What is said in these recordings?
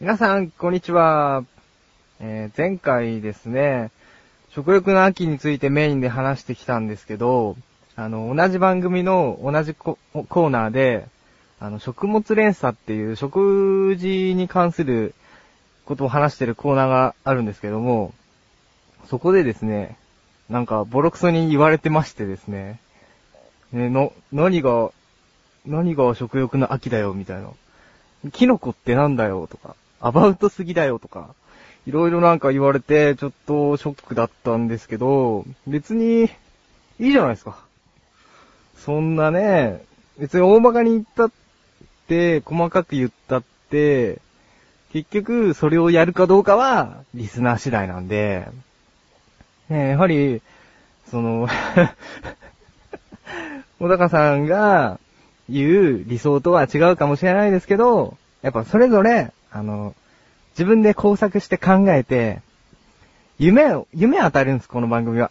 皆さん、こんにちは。えー前回ですね、食欲の秋についてメインで話してきたんですけど、あの、同じ番組の同じコーナーで、あの、食物連鎖っていう食事に関することを話してるコーナーがあるんですけども、そこでですね、なんかボロクソに言われてましてですね、ね、の、何が、何が食欲の秋だよ、みたいな。キノコってなんだよ、とか、アバウトすぎだよ、とか、いろいろなんか言われて、ちょっとショックだったんですけど、別に、いいじゃないですか。そんなね、別に大まかに言ったって、細かく言ったって、結局、それをやるかどうかは、リスナー次第なんで、ね、やはり、その、小高さんが言う理想とは違うかもしれないですけど、やっぱそれぞれ、あの、自分で工作して考えて、夢を、夢を与えるんです、この番組は。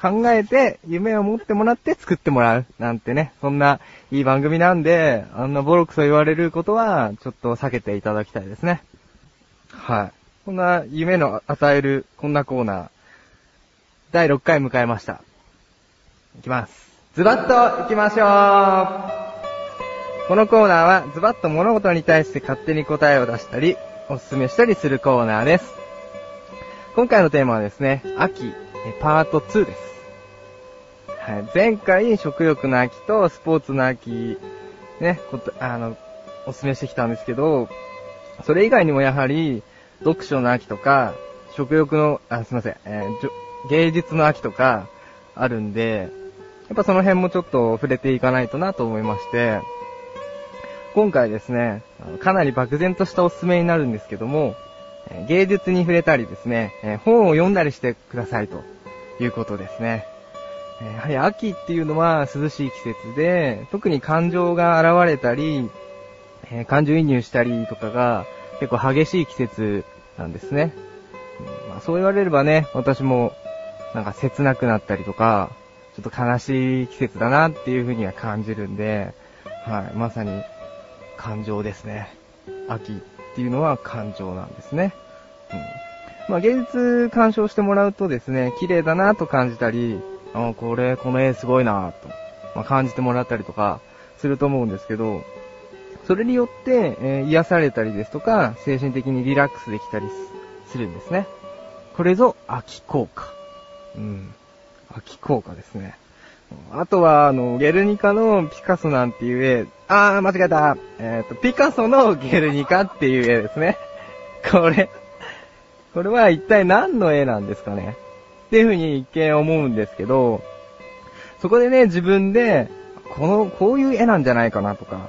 考えて、夢を持ってもらって作ってもらう。なんてね、そんないい番組なんで、あんなボロクソ言われることは、ちょっと避けていただきたいですね。はい。こんな夢の与える、こんなコーナー、第6回迎えました。いきます。ズバッと行きましょうこのコーナーはズバッと物事に対して勝手に答えを出したり、おすすめしたりするコーナーです。今回のテーマはですね、秋、パート2です。はい、前回食欲の秋とスポーツの秋、ね、こと、あの、おすすめしてきたんですけど、それ以外にもやはり、読書の秋とか、食欲の、あ、すいません、えー芸術の秋とか、あるんで、やっぱその辺もちょっと触れていかないとなと思いまして、今回ですね、かなり漠然としたおすすめになるんですけども、芸術に触れたりですね、本を読んだりしてくださいということですね。やはり秋っていうのは涼しい季節で、特に感情が現れたり、感情移入したりとかが結構激しい季節なんですね。まあ、そう言われればね、私もなんか切なくなったりとか、ちょっと悲しい季節だなっていう風には感じるんで、はい、まさに感情ですね。秋っていうのは感情なんですね。うん。まあ、芸術鑑賞してもらうとですね、綺麗だなと感じたり、あこれ、この絵すごいなと、まあ、感じてもらったりとかすると思うんですけど、それによって、えー癒されたりですとか、精神的にリラックスできたりするんですね。これぞ秋効果。うん。秋効果ですね。あとは、あの、ゲルニカのピカソなんていう絵、あー、間違えた。えっ、と、ピカソのゲルニカっていう絵ですね。これ、これは一体何の絵なんですかねっていうふうに一見思うんですけど、そこでね、自分で、この、こういう絵なんじゃないかなとか、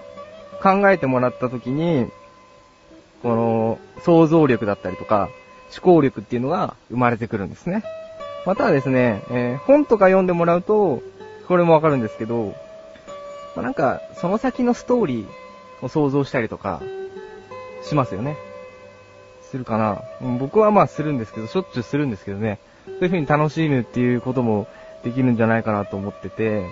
考えてもらったときに、この、想像力だったりとか、思考力っていうのが生まれてくるんですね。またはですね、えー本とか読んでもらうと、これもわかるんですけど、まあなんか、その先のストーリーを想像したりとか、しますよね。するかな、僕はまあするんですけど、しょっちゅうするんですけどね。そういう風に楽しむっていうこともできるんじゃないかなと思ってて、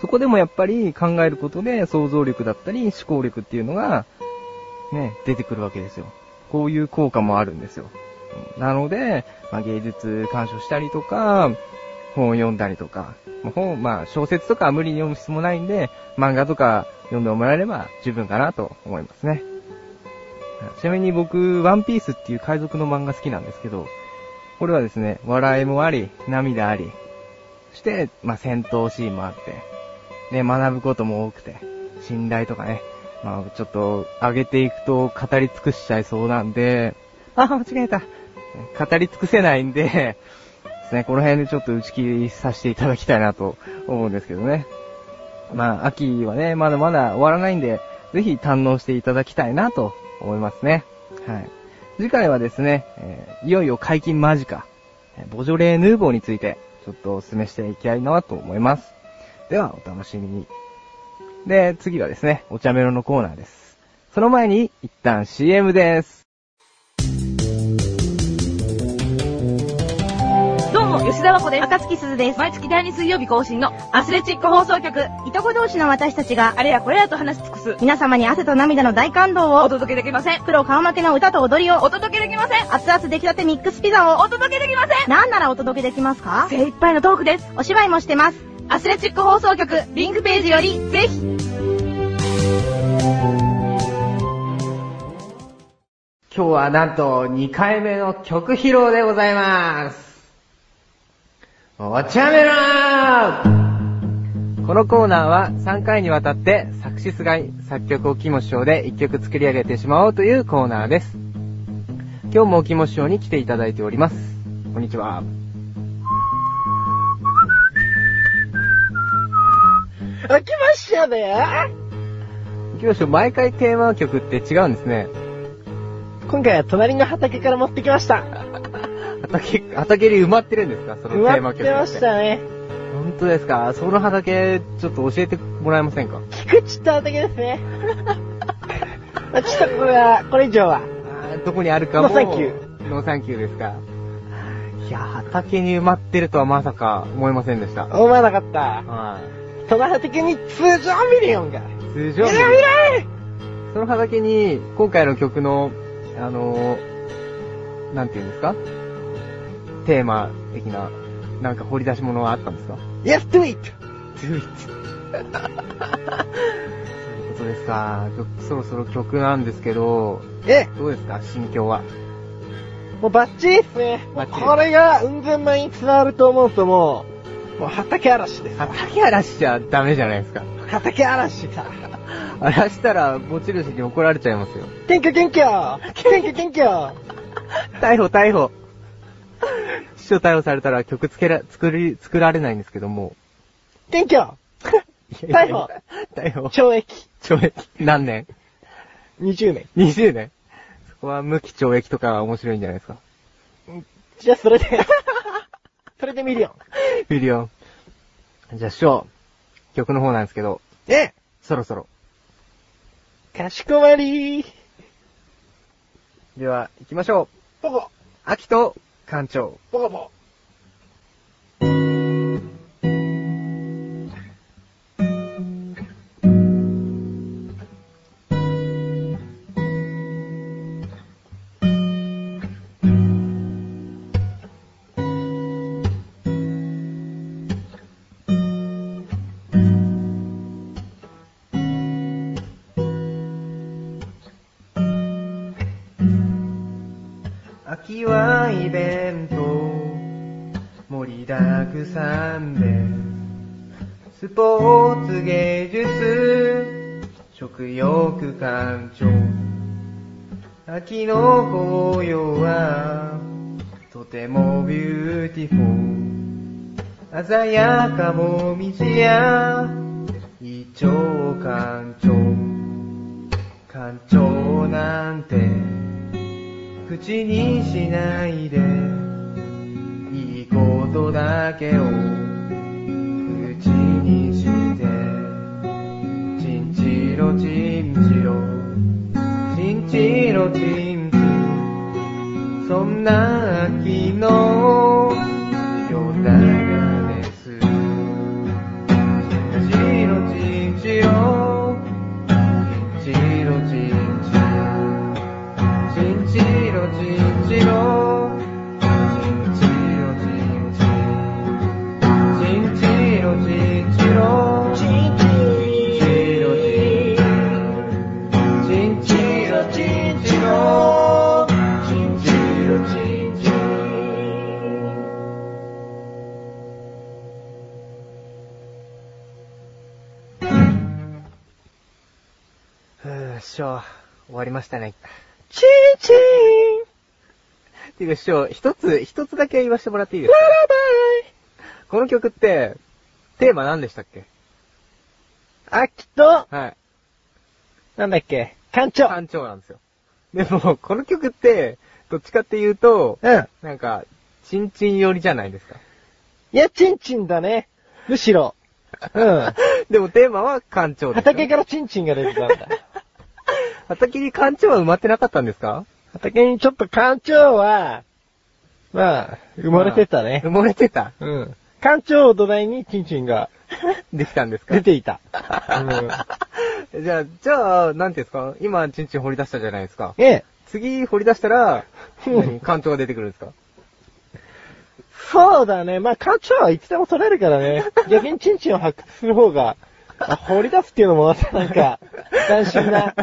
そこでもやっぱり考えることで想像力だったり思考力っていうのが、ね、出てくるわけですよ。こういう効果もあるんですよ。なので、まあ、芸術鑑賞したりとか、本を読んだりとか、本、まあ小説とかは無理に読む必要もないんで、漫画とか読んでもらえれば十分かなと思いますね。ちなみに僕、ワンピースっていう海賊の漫画好きなんですけど、これはですね、笑いもあり、涙あり、そして、まあ戦闘シーンもあって、ね、学ぶことも多くて、信頼とかね、まあちょっと上げていくと語り尽くしちゃいそうなんで、あ、間違えた。語り尽くせないんで、ですね、この辺でちょっと打ち切りさせていただきたいなと思うんですけどね。まあ、秋はね、まだまだ終わらないんで、ぜひ堪能していただきたいなと思いますね。はい。次回はですね、えーいよいよ解禁間近、ボジョレーヌーボーについて、ちょっとお勧めしていきたいなと思います。では、お楽しみに。で、次はですね、お茶メロのコーナーです。その前に、一旦 CM です。吉田和子です。赤月鈴です。毎月第2水曜日更新のアスレチック放送局。いとこ同士の私たちが、あれやこれやと話し尽くす。皆様に汗と涙の大感動おを、届けできません。プロ顔負けの歌と踊りを、お届けできません。熱々出来たてミックスピザを、お届けできません。なんならお届けできますか？精一杯のトークです。お芝居もしてます。アスレチック放送局、リンクページより、ぜひ。今日はなんと2回目の曲披露でございます。おこのコーナーは3回にわたって作詞菅井、作曲をキモ師匠で1曲作り上げてしまおうというコーナーです。今日もキモ師匠に来ていただいております。こんにちは。飽きましたね。キモ師匠、毎回テーマ曲って違うんですね。今回は隣の畑から持ってきました。畑、畑に埋まってるんですか？そのテ埋ーマ曲って。まってましたね。本当ですか？その畑、ちょっと教えてもらえませんか？菊池って畑ですね。まあちょっとこれは、これ以上は。あーどこにあるかも。ノーサンキュー。ノーサンキューですか？いや、畑に埋まってるとはまさか思いませんでした。思わなかった。はその畑に通常ミリオンが。い。通常ミリオンその畑に、今回の曲の、あのー、なんて言うんですか？テーマ的な、なんか掘り出し物はあったんですか !Yes, do it! do it. そういうことですか？曲そろそろ曲なんですけど、え、どうですか？心境は？もうバッチリっすね。これが雲仙米に伝わると思うともう、もう畑嵐です。畑荒らしちゃダメじゃないですか。畑嵐さ。荒らしたら、持ち主に怒られちゃいますよ。検挙検挙検挙検挙逮捕、逮捕。師匠逮捕されたら曲つけら、作り、作られないんですけども。検挙 逮捕逮捕。懲役懲役。何年？20年。?20 年そこは無期懲役とかは面白いんじゃないですか。じゃあそれで、それでミリオン。ミリオン。じゃあ師匠、曲の方なんですけど、え？そろそろ。かしこまりでは、行きましょう。ポコ、秋と館長。ポコポ。秋はイベント。盛りだくさんで。スポーツ芸術。食欲感情。秋の紅葉は。とても beautiful。鮮やかもみじや。イチョウ観賞館長なんて。口にしないで。いいことだけを。口にして。チンチロチンチロチンチロチンチそんな秋の夜長ふぅ、師匠、終わりましたね。チンチンていうか師匠、一つ、一つだけ言わせてもらっていいですか？この曲って、テーマ何でしたっけ？秋と、はい。なんだっけ、館長。単調なんですよ。でも、この曲って、どっちかっていうと、うん。なんか、チンチン寄りじゃないですか？いや、チンチンだね。むしろ。うん。でもテーマは館長です、畑からチンチンが出てたんだ。畑に館長は埋まってなかったんですか？畑にちょっと館長は、まあ、生まれてたね埋。もれてたうん。館長を土台にチンチンが できたんですか？出ていた。じゃあ、じゃあ、なんていうんですか？今、チンチン掘り出したじゃないですか。ええ。次掘り出したら、うん何？艦長が出てくるんですか？そうだね。まあ、館長はいつでも取れるからね。逆にチンチンを発掘する方が、あ掘り出すっていうのもまたなんか、斬新な。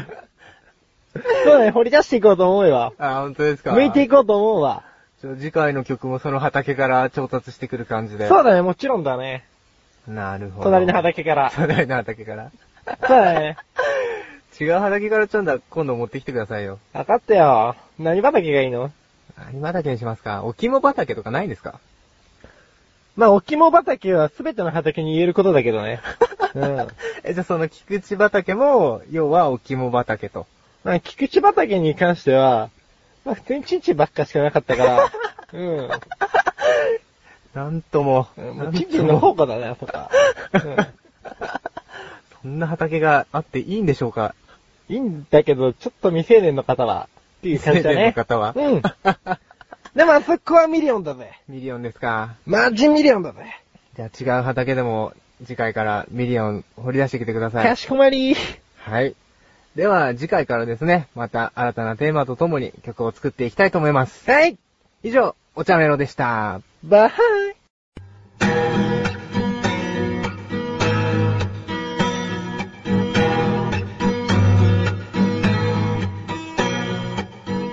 そうだね、掘り出していこうと思うわ。あ、本当ですか向いていこうと思うわ。ちょ次回の曲もその畑から調達してくる感じで。そうだね、もちろんだね。なるほど。隣の畑から。隣の畑から。そうだね。違う畑からちょんだ、今度持ってきてくださいよ。分かったよ。何畑がいいの？何畑にしますか？お肝畑とかないんですか？まあ、お肝畑は全ての畑に言えることだけどね。うん。え、じゃあその菊池畑も、要はお肝畑と。まあ、菊池畑に関しては、まあ、普通にチンチンばっかしかなかったから、うん。なんとも。もうチンチンの方だね、あそこは。うんそんな畑があっていいんでしょうか？いいんだけど、ちょっと未成年の方は、っていう感じだね。未成年の方は？うん。でもあそこはミリオンだぜ。ミリオンですか？マジミリオンだぜ。じゃあ違う畑でも次回からミリオン掘り出してきてください。かしこまり。はい。では次回からですね、また新たなテーマとともに曲を作っていきたいと思います。はい。以上、お茶メロでした。バハイ。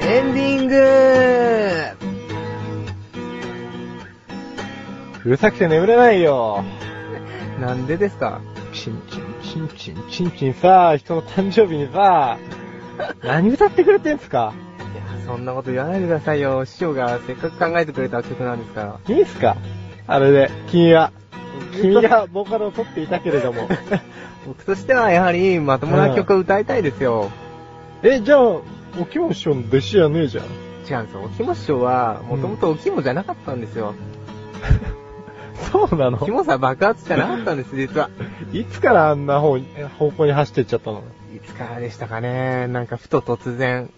エンディングうるさくて眠れないよ。なんでですか？チンチン、チンチン、チンチンさ、人の誕生日にさ、何歌ってくれてんすか？いや、そんなこと言わないでくださいよ。師匠がせっかく考えてくれた曲なんですから。いいっすか？あれで、君は。君がボーカルを取っていたけれども。僕としてはやはりまともな曲を歌いたいですよ。え、じゃあ、おきも師匠の弟子じゃねえじゃん。違うんですよ。お肝師匠は、もともとお肝じゃなかったんですよ。そうなの？肝さ爆発じゃなかったんです、実は。いつからあんな方方向に走ってっちゃったの？いつからでしたかね？なんかふと突然。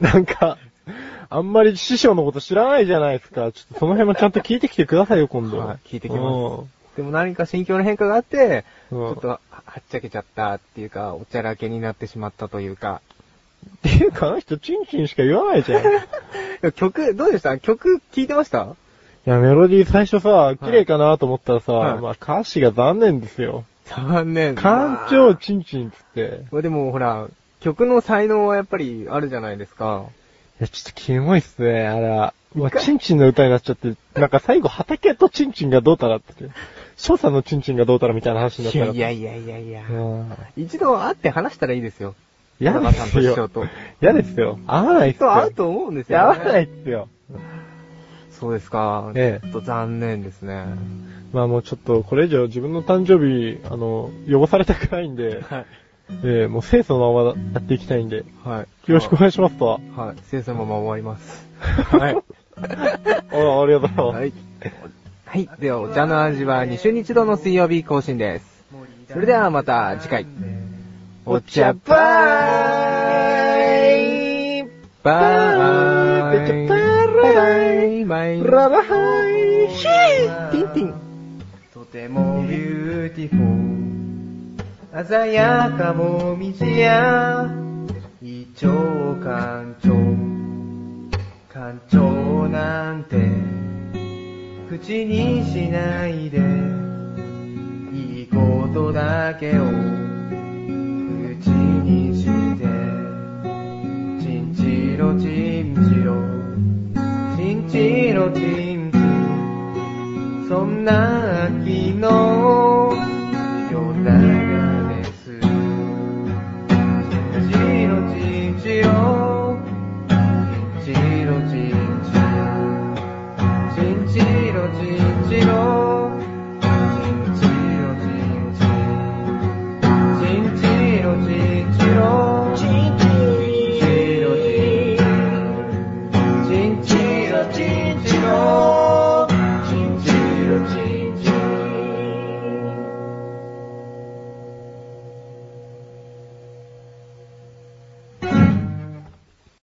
なんか、あんまり師匠のこと知らないじゃないですか。ちょっとその辺もちゃんと聞いてきてくださいよ、今度。はい聞いてきますでも何か心境の変化があって、ちうんょっとははっちゃけちゃったっていうか、おちゃらけになってしまったというか。っていうか、あの人、チンチンしか言わないじゃん。い 曲、どうでした？曲聞いてました？や、メロディー最初さ、綺麗かなと思ったらさ、はいまあ歌詞が残念ですよ。残念。感情チンチンっつって。これでもほら、曲の才能はやっぱりあるじゃないですか。いや、ちょっとキモいっすね、あれは。うわ、一回チンチンの歌になっちゃって、なんか最後、畑とチンチンがどうたらって。翔さんのチンチンがどうたらみたいな話になったら。いやいやいやいや。うん一度会って話したらいいですよ。嫌田中さんですよ。と師匠と。嫌ですよ。合わないっすよ。と会うと思うんですよ、合わないっすよ。そうですか。ええちょっと残念ですね。まあもうちょっと、これ以上自分の誕生日、あの、汚されたくないんで、はい。ええもう清楚のままやっていきたいんで、よはい。ろしくお願いしますと。はい。先生のまま終わります。はい。あありがとう。はい。はい。では、お茶の味は2週に1度の水曜日更新です。それではまた次回。お茶バーイお茶ばーいバイバイ。ララハイヒー。ティンティン。とてもビューティフォー鮮やかもみじや。一丁干潮干潮なんて。口にしないで。いいことだけを。口にして。チンチロチンチロチンチロチンチそんな秋の夜長です。チンチロチンチロチンチロチンチロチンチロチンチロ